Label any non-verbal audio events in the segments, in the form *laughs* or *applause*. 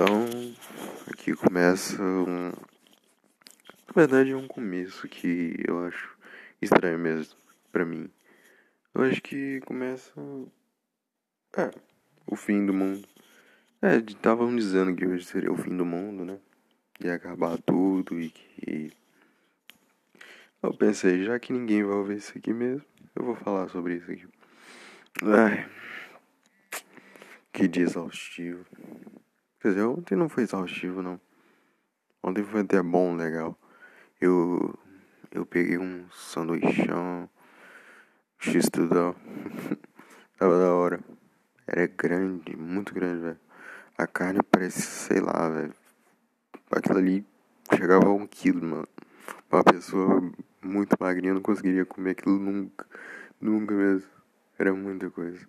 Então, aqui começa um. Na verdade, é um começo que eu acho estranho mesmo pra mim. Eu acho que começa. É, o fim do mundo. É, estavam dizendo que hoje seria o fim do mundo, né? Ia acabar tudo e que. Eu pensei, já que ninguém vai ouvir isso aqui mesmo, eu vou falar sobre isso aqui. Ai. Que dia exaustivo. Quer dizer, ontem não foi exaustivo, não. Ontem foi até bom, legal. Eu. Eu peguei um sanduichão. X-tudão. *laughs* Tava da hora. Era grande, muito grande, velho. A carne parece, sei lá, velho. Aquilo ali chegava a um quilo, mano. Uma pessoa muito magrinha não conseguiria comer aquilo nunca. Nunca mesmo. Era muita coisa.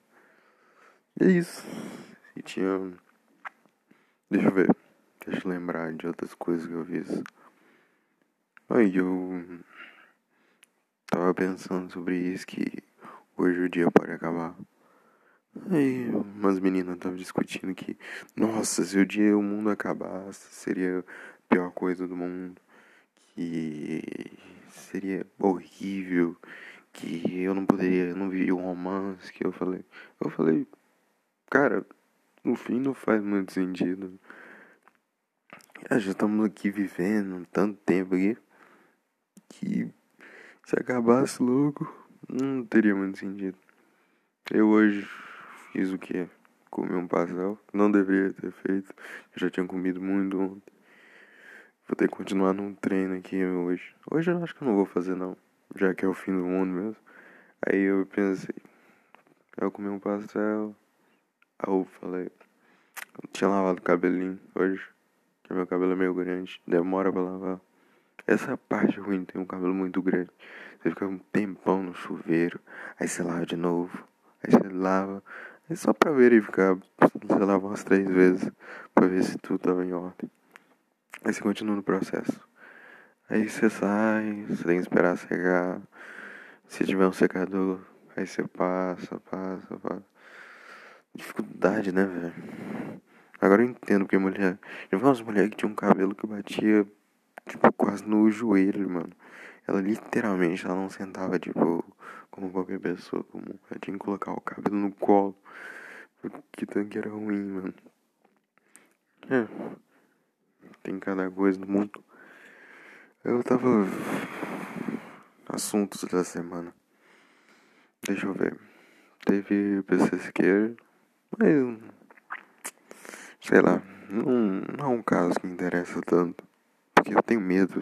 E é isso. E tinha Deixa eu ver. Deixa eu lembrar de outras coisas que eu fiz. Aí eu tava pensando sobre isso que hoje o dia pode acabar. Aí umas meninas estavam discutindo que, nossa, se o dia o mundo acabasse, seria a pior coisa do mundo. Que seria horrível. Que eu não poderia, não viver um romance. Que eu falei. Eu falei, cara, no fim não faz muito sentido. Ah, já estamos aqui vivendo tanto tempo aqui que se acabasse logo não teria muito sentido. Eu hoje fiz o que? Comi um pastel. Não deveria ter feito. Eu já tinha comido muito ontem. Vou ter que continuar num treino aqui hoje. Hoje eu acho que eu não vou fazer não. Já que é o fim do mundo mesmo. Aí eu pensei. Eu comi um pastel. Aí eu falei, eu tinha lavado o cabelinho hoje, que meu cabelo é meio grande, demora pra lavar. Essa parte ruim ter um cabelo muito grande. Você fica um tempão no chuveiro, aí você lava de novo, aí você lava, é só pra verificar, você lava umas três vezes pra ver se tudo tava em ordem. Aí você continua no processo. Aí você sai, você tem que esperar secar. Se tiver um secador, aí você passa, passa, passa dificuldade, né, velho? Agora eu entendo porque mulher. Eu vi umas mulheres que tinham um cabelo que batia, tipo, quase no joelho, mano. Ela literalmente ela não sentava, tipo, como qualquer pessoa comum. Ela tinha que colocar o cabelo no colo. Que tanque era ruim, mano. É. Tem cada coisa no mundo. Eu tava. Assuntos da semana. Deixa eu ver. Teve PC Siqueira. Mas, sei lá, não, não é um caso que me interessa tanto. Porque eu tenho medo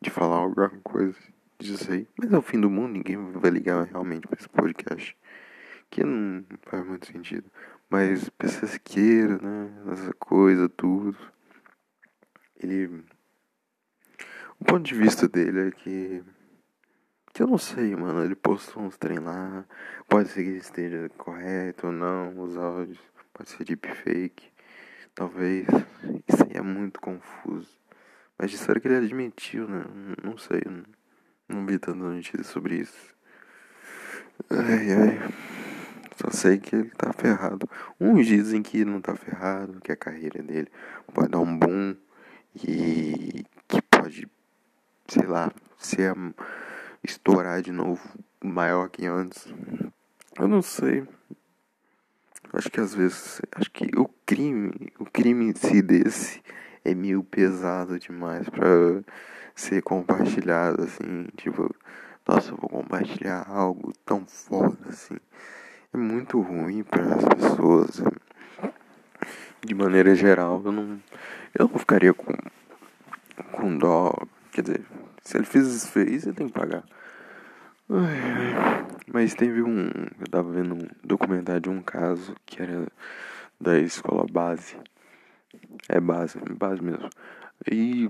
de, falar alguma coisa disso aí. Mas é o fim do mundo, ninguém vai ligar realmente pra esse podcast. Que não faz muito sentido. Mas PC né? Essa coisa, tudo. Ele. O ponto de vista dele é que que eu não sei, mano. Ele postou uns trem lá. Pode ser que esteja correto ou não. Os áudios. Pode ser deepfake. Talvez. Isso aí é muito confuso. Mas disseram que ele admitiu, né? Não sei. Não, vi tanta notícia sobre isso. Ai, ai. Só sei que ele tá ferrado. Uns dizem que não tá ferrado, que a carreira dele pode dar um boom e que pode, sei lá, ser a estourar de novo maior que antes. Eu não sei. Acho que às vezes. Acho que o crime. O crime em si desse é meio pesado demais pra ser compartilhado assim. Tipo, nossa, vou compartilhar algo tão foda assim. É muito ruim para as pessoas. De maneira geral, eu não. Eu não ficaria com. Com dó. Quer dizer, se ele fez, fez, ele tem que pagar. Mas teve um. Eu tava vendo um documentário de um caso que era da escola base. É base, base mesmo. E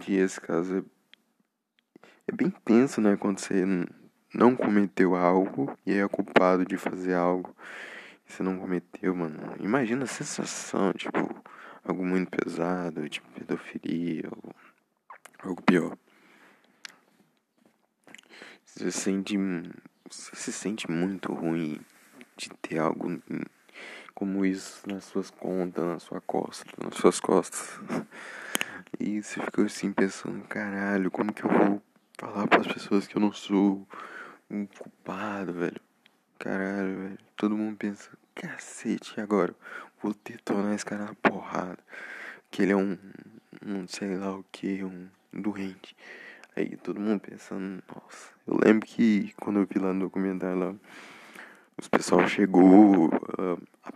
que esse caso é, é bem tenso, né? Quando você não cometeu algo e é culpado de fazer algo que você não cometeu, mano. Imagina a sensação, tipo, algo muito pesado, tipo pedofilia, ou algo pior. Você sente. Você se sente muito ruim de ter algo como isso nas suas contas, na sua costa, nas suas costas. E você fica assim pensando, caralho, como que eu vou falar para as pessoas que eu não sou um culpado, velho? Caralho, velho. Todo mundo pensa, cacete, agora vou detonar esse cara na porrada. Que ele é um, um sei lá o que, um doente. Aí todo mundo pensando, nossa. Eu lembro que quando eu vi lá no documentário lá, os pessoal chegou. Uh, a,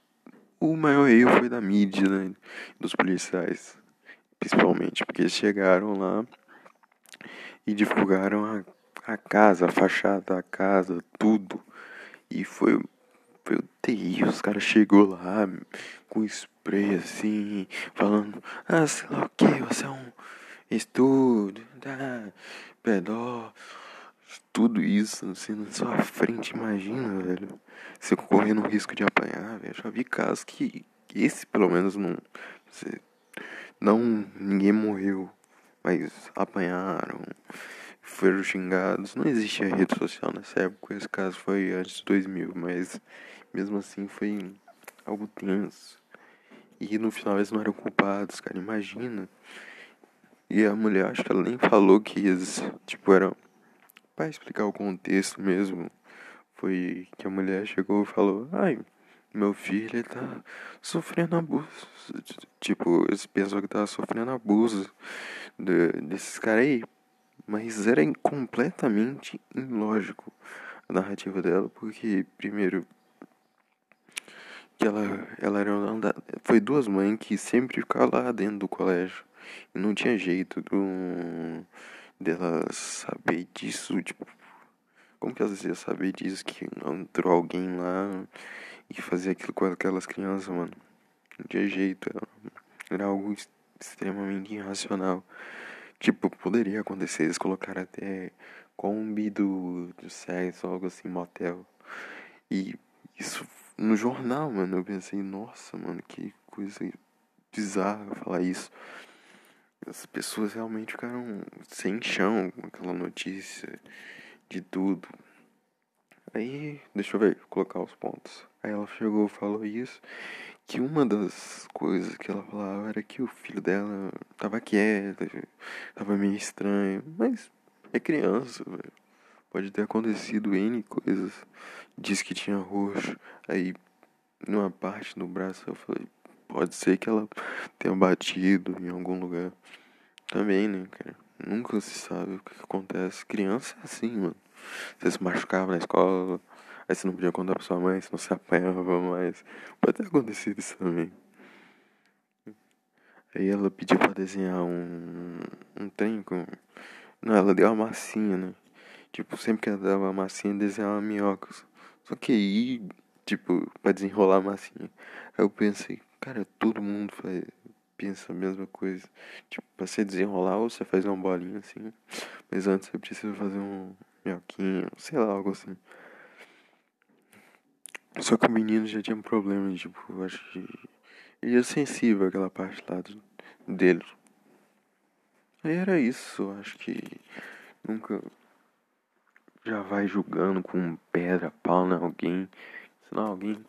o maior erro foi da mídia, né? Dos policiais. Principalmente, porque eles chegaram lá e divulgaram a, a casa, a fachada da casa, tudo. E foi, foi terrível. Os caras chegou lá com spray assim, falando, ah, sei lá o que, você é um estudo, tá, pedó, tudo isso assim na sua frente, imagina, velho. Você correndo o risco de apanhar, velho. Já vi casos que esse pelo menos não. Não, ninguém morreu, mas apanharam, foram xingados. Não existia rede social nessa época, esse caso foi antes de 2000, mas mesmo assim foi algo tenso. E no final eles não eram culpados, cara, imagina. E a mulher, acho que ela nem falou que eles, tipo, eram. Pra explicar o contexto mesmo, foi que a mulher chegou e falou: Ai, meu filho tá sofrendo abuso. Tipo, eles pensam que tá sofrendo abuso de, desses caras aí. Mas era completamente ilógico a narrativa dela, porque, primeiro, que ela, ela era uma, foi duas mães que sempre ficavam lá dentro do colégio. Não tinha jeito do, dela saber disso, tipo, como que elas iam saber disso, que entrou alguém lá e fazer aquilo com aquelas crianças, mano. Não tinha jeito. Era algo extremamente irracional. Tipo, poderia acontecer, eles colocaram até Kombi do, do sexo, algo assim, motel. E isso no jornal, mano. Eu pensei, nossa, mano, que coisa bizarra falar isso. As pessoas realmente ficaram sem chão com aquela notícia de tudo. Aí, deixa eu ver, colocar os pontos. Aí ela chegou falou isso, que uma das coisas que ela falava era que o filho dela tava quieto, tava meio estranho, mas é criança, velho. Pode ter acontecido N coisas. Diz que tinha roxo. Aí, numa parte do braço, eu falei, pode ser que ela tenha batido em algum lugar. Também, né, cara? Nunca se sabe o que, acontece. Criança é assim, mano. Você se machucava na escola, aí você não podia contar pra sua mãe, você apanhava mais. Pode ter acontecido isso também. Aí ela pediu pra desenhar um, um trem com. Não, ela deu uma massinha, né? Tipo, sempre que ela dava uma massinha, desenhava minhocas. Só que aí, tipo, pra desenrolar a massinha. Aí eu pensei, cara, todo mundo faz, pensa a mesma coisa. Tipo, pra você desenrolar, ou você faz uma bolinha assim. Mas antes você precisa fazer um, minhoquinho, sei lá, algo assim. Só que o menino já tinha um problema, tipo, acho que. Ele é sensível àquela parte lá do, dele. Aí era isso, acho que nunca já vai julgando com pedra, pau alguém. Senão alguém,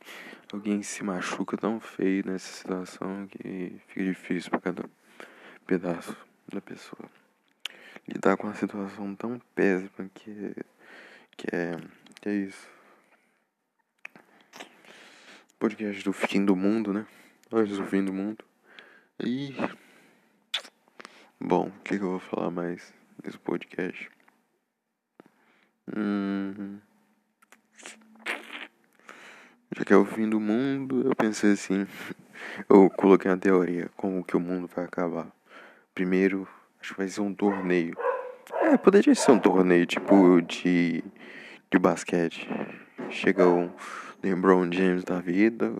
alguém se machuca tão feio nessa situação que fica difícil pra cada pedaço da pessoa lidar com uma situação tão péssima que, que é. que é isso. Podcast do fim do mundo, né? Antes do fim do mundo. E. Bom, o que, que eu vou falar mais nesse podcast? Hum. Já que é o fim do mundo, eu pensei assim. *laughs* Eu coloquei uma teoria como que o mundo vai acabar. Primeiro, Acho que vai ser um torneio. É, poderia ser um torneio tipo de, de basquete. Chega um LeBron James da vida,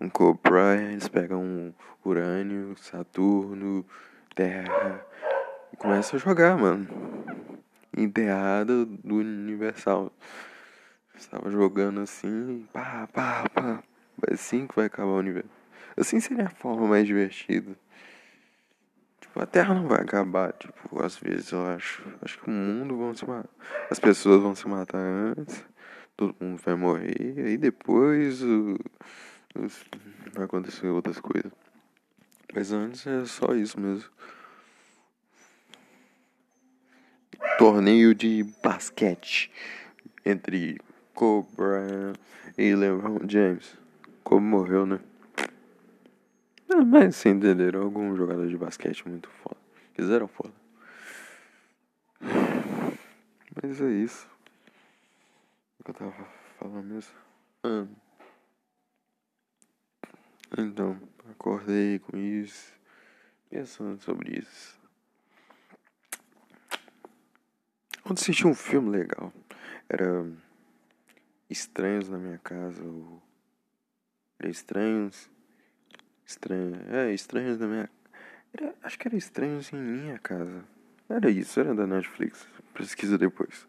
um Kobe Bryant, eles pegam um Urânio, Saturno, Terra e a jogar, mano. Enterrada do Universal. Estava jogando assim, pá, pá, pá. Vai assim que vai acabar o universo. Assim seria a forma mais divertida. Tipo, a Terra não vai acabar, tipo, às vezes eu acho. Acho que o mundo vão se matar. As pessoas vão se matar antes, todo mundo vai morrer, aí depois o, vai acontecer outras coisas. Mas antes é só isso mesmo. Torneio de basquete entre Kobe Bryant e LeBron James. Kobe morreu, né? Ah, mas sem entender, algum jogador de basquete muito foda. Fizeram foda. Mas é isso. O que eu tava falando mesmo? Ah. Então, acordei com isso, pensando sobre isso. Ontem assisti um filme legal. Era Estranhos na minha casa. Ou... Era Estranhos. Estranhos. É, Estranhos na minha. Era... Acho que era Estranhos em minha casa. Era isso, era da Netflix. Pesquisa depois.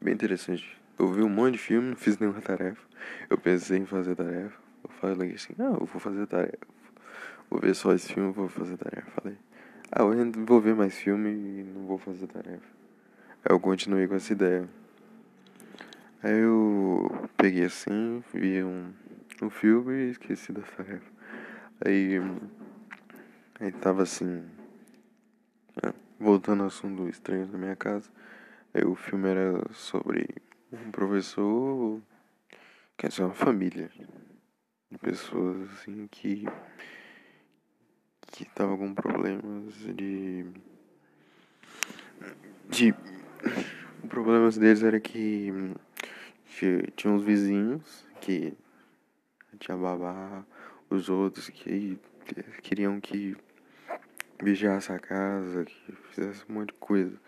Bem interessante. Eu vi um monte de filme, não fiz nenhuma tarefa. Eu pensei em fazer tarefa. Eu falei assim, não, eu vou fazer tarefa. Vou ver só esse filme, vou fazer tarefa. Falei, ah, eu vou ver mais filme e não vou fazer tarefa. Aí eu continuei com essa ideia. Aí eu peguei assim, vi um, um filme e esqueci da tarefa. Aí, aí tava assim, né, voltando ao assunto estranho da minha casa. Aí o filme era sobre um professor, quer dizer, uma família de pessoas assim que que tava com problemas de de problemas deles era que, que tinha uns vizinhos que tinha babá, os outros que queriam que vigiasse a casa, que fizesse um monte de coisa,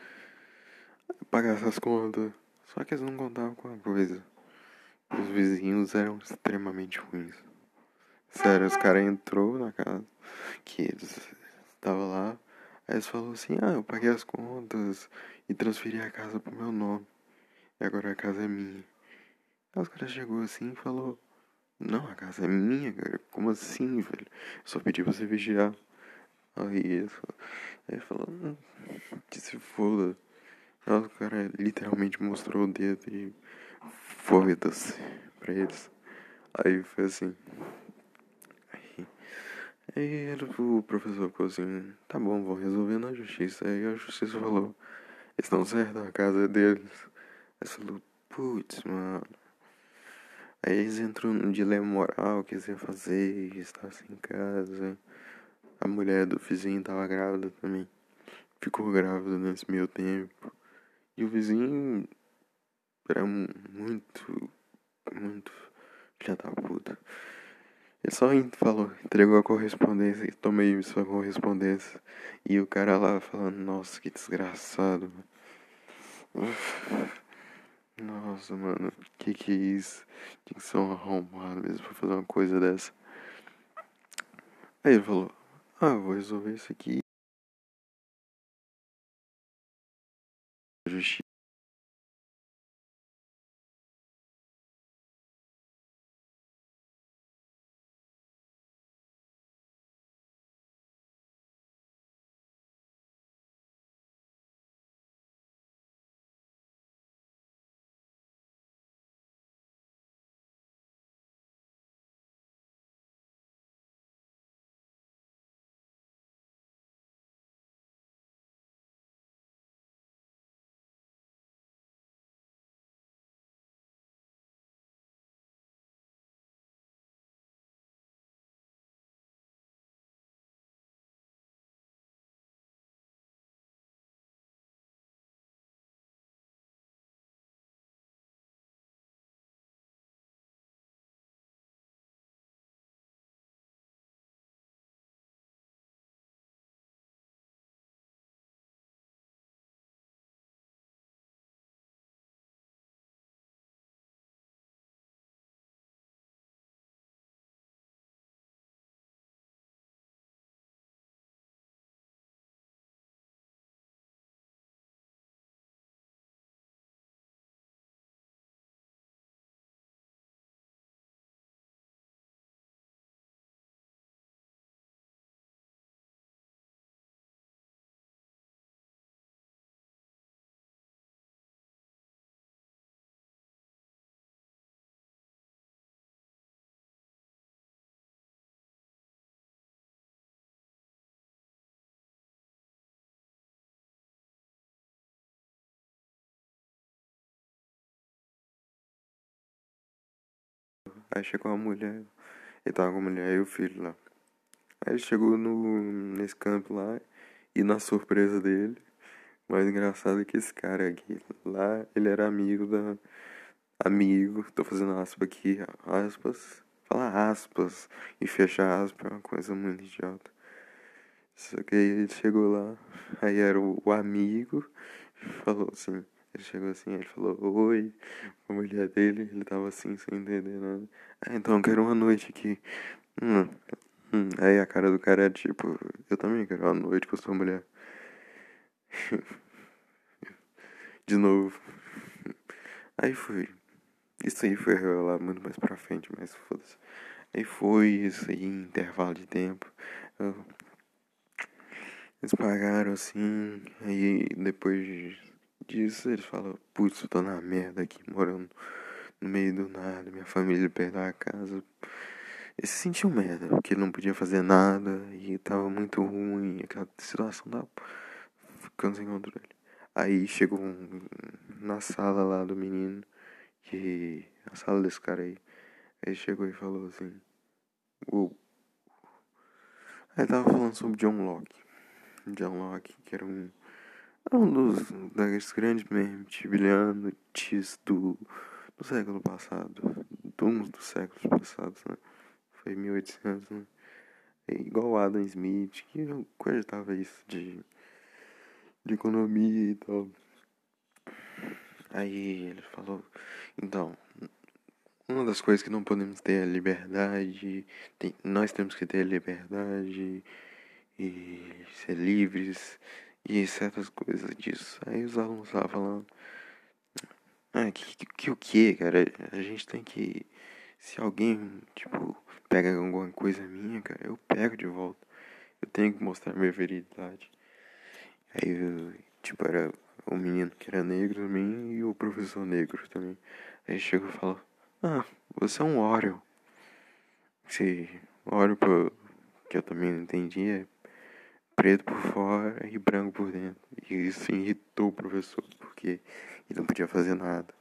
pagasse as contas, só que eles não contavam com a coisa. Os vizinhos eram extremamente ruins. Sério, os caras entrou na casa, que eles estavam lá, aí eles falaram assim, ah, eu paguei as contas e transferi a casa pro meu nome. E agora a casa é minha. Aí os caras chegou assim e falou, não, a casa é minha, cara. Como assim, velho? Eu só pedi pra você vigiar. Aí ele aí falou que se foda. Aí o cara literalmente mostrou o dedo e foda-se pra eles. Aí foi assim. Aí o professor ficou assim, tá bom, vou resolver na justiça. Aí a justiça falou, estão certos, a casa é deles. Aí falou, putz, mano. Aí eles entram num dilema moral, que eles iam fazer, estar sem casa. A mulher do vizinho tava grávida também. Ficou grávida nesse meio tempo. E o vizinho era muito, muito filha da puta. Ele só falou, entregou a correspondência, tomei sua correspondência. E o cara lá falando, nossa, que desgraçado. Nossa, mano, que que é isso? Tinha que ser um arrombado mesmo pra fazer uma coisa dessa. Aí ele falou, ah, vou resolver isso aqui. Aí chegou a mulher, ele tava com a mulher e o filho lá. Aí ele chegou no, nesse campo lá e na surpresa dele, mais engraçado é que esse cara aqui, lá ele era amigo da. Amigo, tô fazendo aspas aqui, aspas. Falar aspas e fechar aspas é uma coisa muito idiota. Só que aí ele chegou lá, aí era o, o amigo, falou assim, ele chegou assim, ele falou oi, a mulher dele, ele tava assim, sem entender nada. Ah, então eu quero uma noite aqui. Hum, hum. Aí a cara do cara é tipo, eu também quero uma noite com sua mulher. *laughs* De novo. Aí foi. Isso aí foi revelar muito mais pra frente, mas foda-se. Aí foi isso aí, intervalo de tempo. Eu... Eles pagaram assim, aí depois disso eles falam, putz, tô na merda aqui, morando no meio do nada, minha família perdeu a casa. Ele se sentiu merda, porque ele não podia fazer nada e tava muito ruim, aquela situação da ficando sem controle. Aí chegou um, na sala lá do menino, que. A sala desse cara aí. Aí chegou e falou assim. Uou. Aí tava falando sobre John Locke. John Locke, que era um. Um dos, das grandes mentes brilhantes do, do século passado. Um dos séculos passados, né? Foi 1800, né? É igual Adam Smith, que acreditava isso de de economia e tal. Aí ele falou, então, uma das coisas que não podemos ter é a liberdade, tem, nós temos que ter a liberdade e ser livres e certas coisas disso. Aí os alunos estavam falando, ah, que, que, o que, cara? A gente tem que, se alguém, tipo, pega alguma coisa minha, cara, eu pego de volta. Eu tenho que mostrar minha veridade. Aí, eu, tipo, era o menino que era negro também e o professor negro também. Aí chegou e falou: Ah, você é um Oreo. Esse Oreo que eu também não entendi é preto por fora e branco por dentro. E isso irritou o professor, porque ele não podia fazer nada.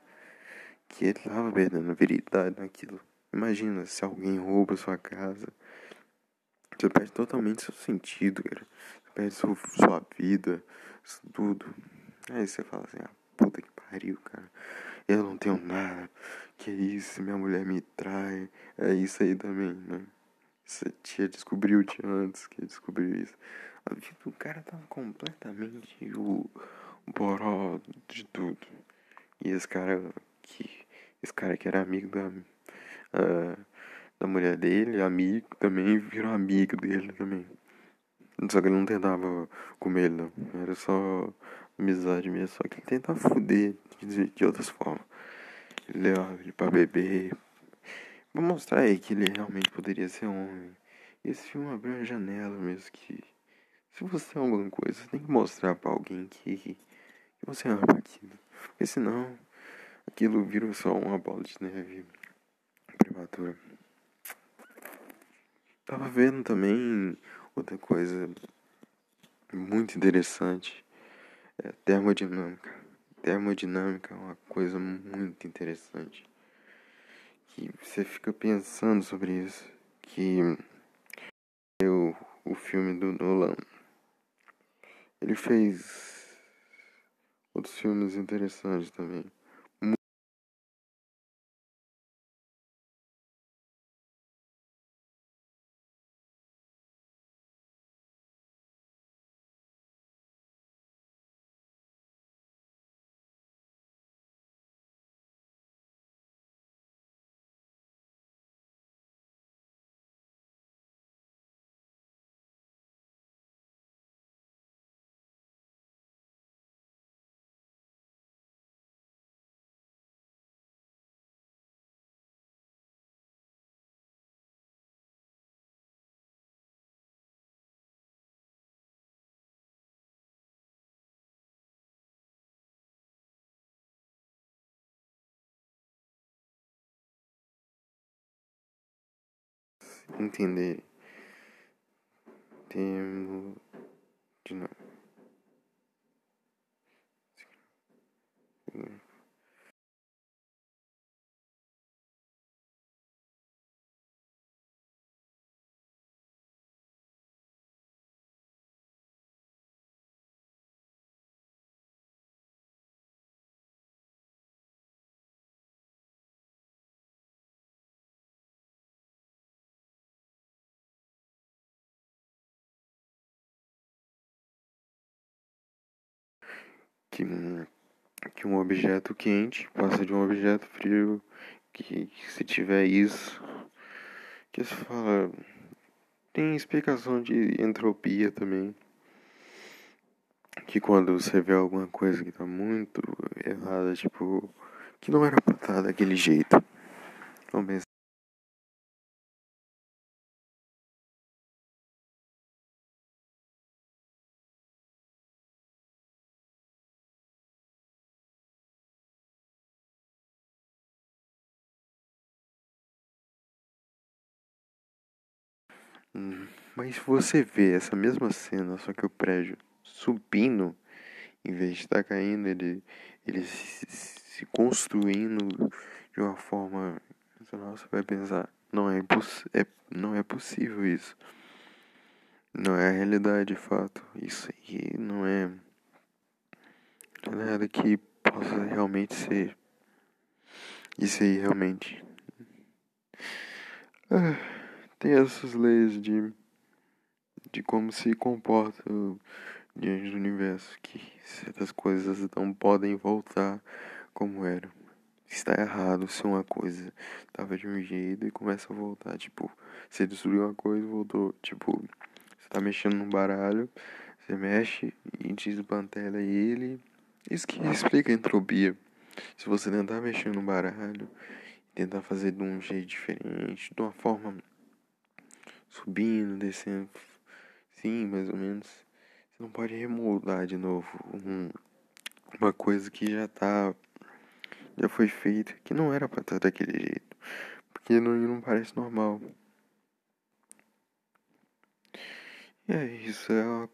Que ele tava perdendo veridade naquilo. Imagina se alguém rouba sua casa. Você perde totalmente seu sentido, cara perde sua, sua vida, tudo. Aí você fala assim, ah, puta que pariu, cara. Eu não tenho nada. Que isso, minha mulher me trai. É isso aí também, né? Você tinha descobriu -te antes que descobriu isso. Vida do cara tava completamente o, o boró de tudo. E esse cara que. Esse cara que era amigo da. Uh, da mulher dele, amigo também, virou amigo dele também. Só que ele não tentava comer ele, não. Era só amizade mesmo. Só que ele tentava foder de, de outras formas. Ele levava ele pra beber. Pra mostrar aí que ele realmente poderia ser homem. Esse filme abriu uma janela mesmo que. Se você é alguma coisa, você tem que mostrar pra alguém que, que você ama aquilo. Porque senão aquilo vira só uma bola de neve prematura. Tava vendo também Outra coisa muito interessante é termodinâmica. Termodinâmica é uma coisa muito interessante. Que você fica pensando sobre isso. Que o, o filme do Nolan. Ele fez outros filmes interessantes também. Entender termo de novo. Que, que um objeto quente passa de um objeto frio, que, que se tiver isso, que se fala. Tem explicação de entropia também. Que quando você vê alguma coisa que tá muito errada, tipo, que não era pra estar daquele jeito. Vamos. Mas você vê essa mesma cena, só que o prédio subindo, em vez de estar caindo, ele, ele se, se construindo de uma forma. Você vai pensar, não é, é, não é possível isso. Não é a realidade de fato. Isso aí não é, não é nada que possa realmente ser. Isso aí realmente. Ah tem essas leis de, de como se comporta diante do universo, que certas coisas não podem voltar como eram. Está errado se uma coisa estava de um jeito e começa a voltar. Tipo, você destruiu uma coisa e voltou. Tipo, você tá mexendo num baralho, você mexe e desmantela ele. Isso que explica a entropia. Se você tentar mexer no baralho, tentar fazer de um jeito diferente, de uma forma subindo, descendo. Sim, mais ou menos. Você não pode remoldar de novo um, uma coisa que já tá. Já foi feita, que não era pra estar daquele jeito. Porque não, não parece normal. E é isso, é uma,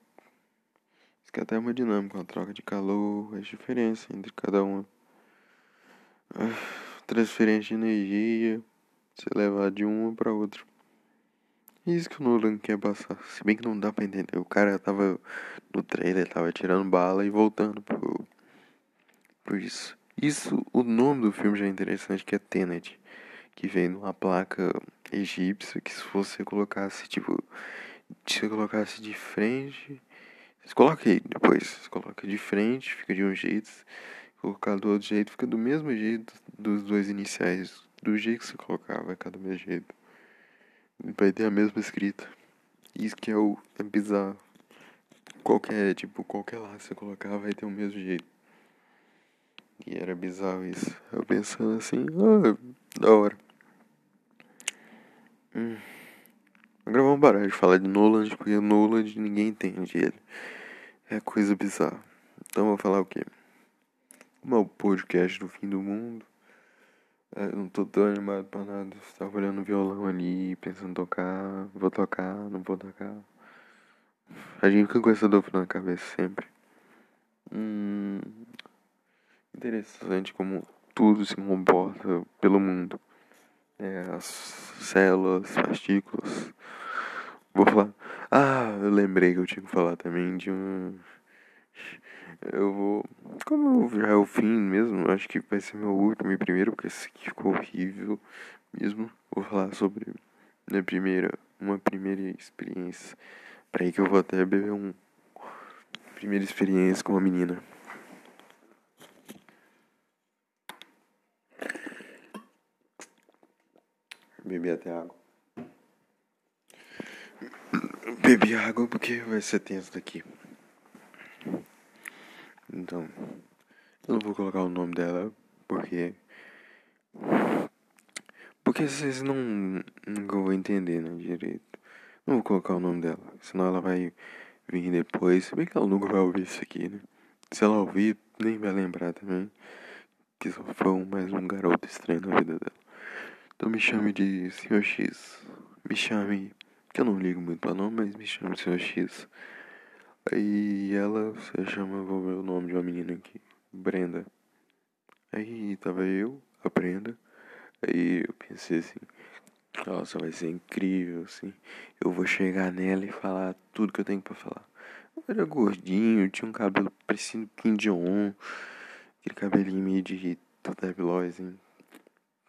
isso que é até uma dinâmica, uma troca de calor, as diferenças entre cada uma. Ah, transferência de energia, você levar de uma para outra. Isso que o Nolan quer passar. Se bem que não dá pra entender. O cara tava no trailer, tava tirando bala e voltando pro. Por isso. Isso, o nome do filme já é interessante, que é Tenet. Que vem numa placa egípcia que se você colocasse, tipo. Se você colocasse de frente. Você coloca aí depois. Você coloca de frente, fica de um jeito. Colocar do outro jeito, fica do mesmo jeito dos dois iniciais. Do jeito que você colocar, vai ficar do mesmo jeito vai ter a mesma escrita. Isso que é o é bizarro. Qualquer, tipo, qualquer lá que você colocar vai ter o mesmo jeito. E era bizarro isso. Eu pensando assim, ah, da hora. Hum. Agora vamos parar de falar de Nolan, porque Nolan ninguém entende ele. É coisa bizarra. Então vou falar o quê? É o podcast do fim do mundo. É, eu não tô tão animado pra nada. Estava olhando o violão ali, pensando em tocar. Vou tocar, não vou tocar. A gente fica com essa dúvida na cabeça sempre. Hum, interessante como tudo se comporta pelo mundo. É, as células, partículas. Vou falar. Ah, eu lembrei que eu tinha que falar também de um eu vou. Como já é o fim mesmo, acho que vai ser meu último e primeiro, porque esse aqui ficou horrível mesmo. Vou falar sobre minha primeira, uma primeira experiência. Peraí que eu vou até beber um. Primeira experiência com uma menina. Bebi até água. Bebi água porque vai ser tenso daqui. Então, eu não vou colocar o nome dela porque. Porque vocês não. Nunca vão entender, né? Direito. Não vou colocar o nome dela, senão ela vai vir depois. Se bem que ela nunca vai ouvir isso aqui, né? Se ela ouvir, nem vai lembrar também. Que só foi mais um garoto estranho na vida dela. Então me chame de Sr. X. Me chame. Que eu não ligo muito pra nome, mas me chame Sr. X. Aí ela se chama, vou ver o nome de uma menina aqui, Brenda. Aí tava eu, a Brenda. Aí eu pensei assim, nossa, vai ser incrível, assim. Eu vou chegar nela e falar tudo que eu tenho pra falar. Eu era gordinho, tinha um cabelo parecido Kim Jong-un. Aquele cabelinho meio de Totebilói, assim.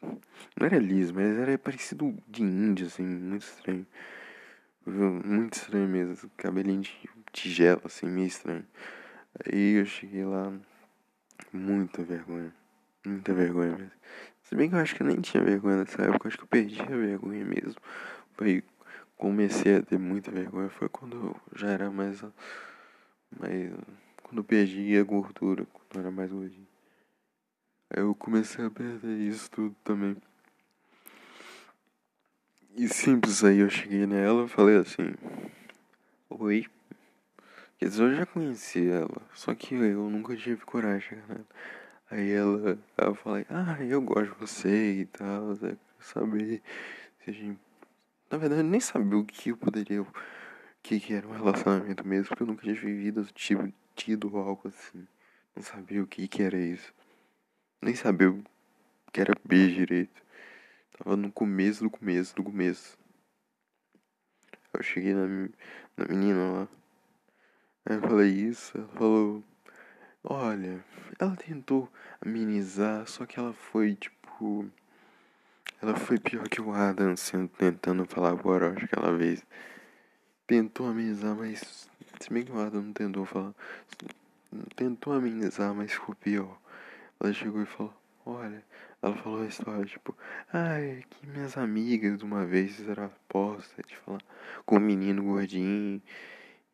Não era liso, mas era parecido de índio, assim, muito estranho. Muito estranho mesmo, cabelinho de tigela, assim, meio estranho. Aí eu cheguei lá, Muita vergonha. Muita vergonha mesmo. Se bem que eu acho que eu nem tinha vergonha nessa época, eu acho que eu perdi a vergonha mesmo. Foi. Comecei a ter muita vergonha foi quando eu já era mais. mais quando eu perdi a gordura, quando eu era mais gordinho. Aí eu comecei a perder isso tudo também. E simples aí eu cheguei nela falei assim. Oi. Quer eu já conheci ela, só que eu nunca tive coragem nela. Aí ela, eu falei, ah, eu gosto de você e tal, quero saber se a gente. Na verdade, eu nem sabia o que eu poderia. O que, que era um relacionamento mesmo, porque eu nunca tinha vivido, tipo, tido algo assim. Não sabia o que, que era isso. Nem sabia o que era beijo direito. Tava no começo do começo do começo. Eu cheguei na, na menina lá. Aí eu falei isso, ela falou. Olha, ela tentou amenizar, só que ela foi tipo. Ela foi pior que o Adam sendo, tentando falar Orochi aquela vez. Tentou amenizar, mas. Se bem que o Adam não tentou falar. Tentou amenizar, mas ficou pior. Ela chegou e falou: Olha, ela falou a história, tipo, ai, que minhas amigas uma vez fizeram aposta de falar com um menino gordinho,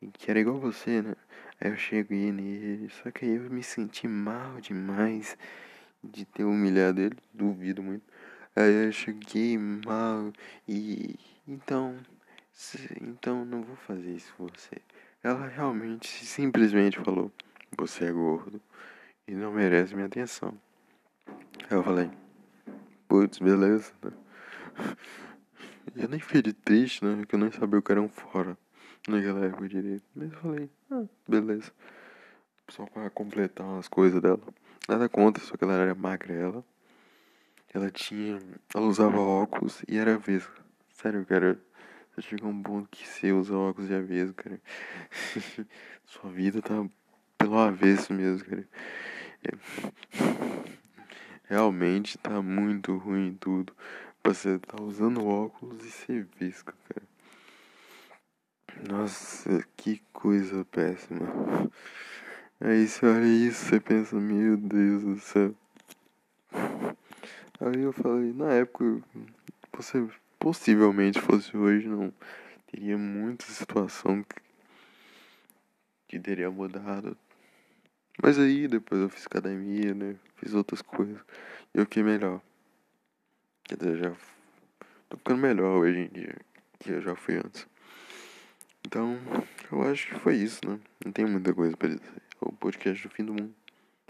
que era igual você, né? Aí eu cheguei nele, só que aí eu me senti mal demais de ter humilhado ele, duvido muito. Aí eu cheguei mal e então, então não vou fazer isso com você. Ela realmente simplesmente falou, você é gordo e não merece minha atenção. Aí eu falei, putz, beleza? *laughs* Eu nem fiquei triste, né? Porque eu nem sabia o que era um fora naquela época direito. Mas eu falei, ah, beleza. Só pra completar umas coisas dela. Nada contra, só que ela era magrela. Ela tinha. Ela usava óculos e era vesga. Sério, cara. Você chega um ponto que você usa óculos de avesso, cara. *laughs* Sua vida tá pelo avesso mesmo, cara. É realmente tá muito ruim tudo. Você tá usando óculos e ser visco, cara. Nossa, que coisa péssima. Aí você olha isso, você pensa, meu Deus do céu. Aí eu falei, na época, você possivelmente fosse hoje, não teria muita situação que, que teria mudado mas aí depois eu fiz academia, né? Fiz outras coisas. E eu fiquei melhor. Quer dizer, já tô ficando melhor hoje em dia que eu já fui antes. Então, eu acho que foi isso, né? Não tem muita coisa pra dizer. O podcast do fim do mundo.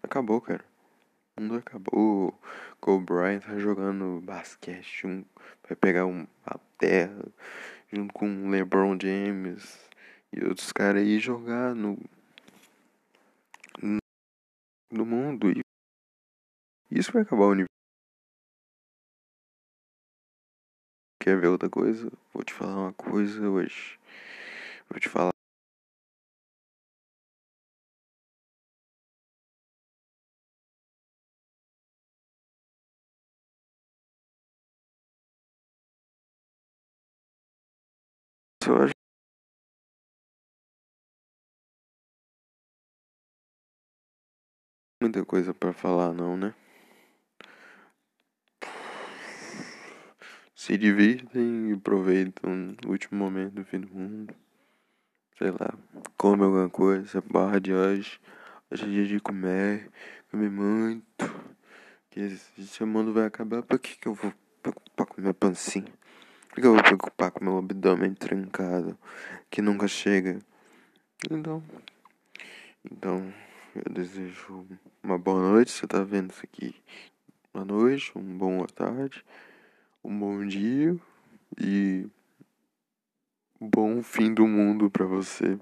Acabou, cara. O mundo acabou. O Kobe Bryant tá jogando basquete. Um, vai pegar um, a terra junto com LeBron James e outros caras aí jogar no no mundo e isso vai acabar o universo. Quer ver outra coisa? Vou te falar uma coisa hoje. Vou te falar. Muita coisa para falar não, né? Se divirtem e aproveitam o último momento do fim do mundo. Sei lá, come alguma coisa, barra de hoje. Hoje é dia de comer, comer muito. Que esse mundo vai acabar, por que, que eu vou preocupar com minha pancinha? Por que eu vou preocupar com meu abdômen trancado, que nunca chega? Então, então eu desejo uma boa noite. Você tá vendo isso aqui? Boa noite, um boa tarde, um bom dia e bom fim do mundo para você.